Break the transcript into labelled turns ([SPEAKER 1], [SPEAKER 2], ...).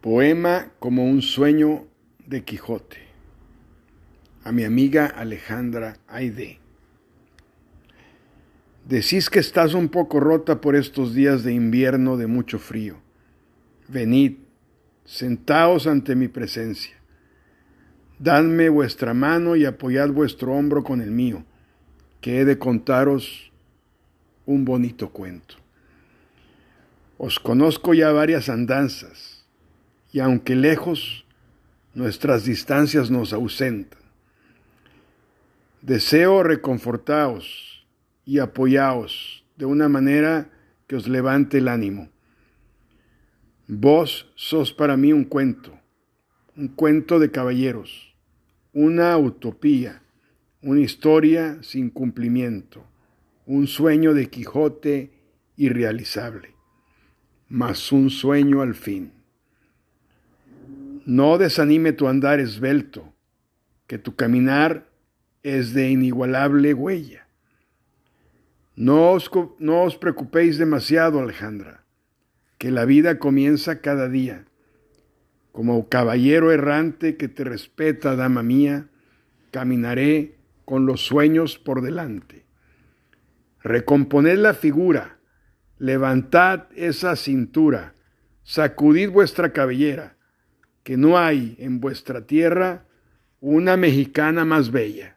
[SPEAKER 1] Poema como un sueño de Quijote. A mi amiga Alejandra Aide. Decís que estás un poco rota por estos días de invierno de mucho frío. Venid, sentaos ante mi presencia. Dadme vuestra mano y apoyad vuestro hombro con el mío, que he de contaros un bonito cuento. Os conozco ya varias andanzas y aunque lejos, nuestras distancias nos ausentan. Deseo reconfortaos y apoyaos de una manera que os levante el ánimo. Vos sos para mí un cuento, un cuento de caballeros, una utopía, una historia sin cumplimiento, un sueño de Quijote irrealizable, mas un sueño al fin. No desanime tu andar esbelto, que tu caminar es de inigualable huella. No os, no os preocupéis demasiado, Alejandra, que la vida comienza cada día. Como caballero errante que te respeta, dama mía, caminaré con los sueños por delante. Recomponed la figura, levantad esa cintura, sacudid vuestra cabellera que no hay en vuestra tierra una mexicana más bella.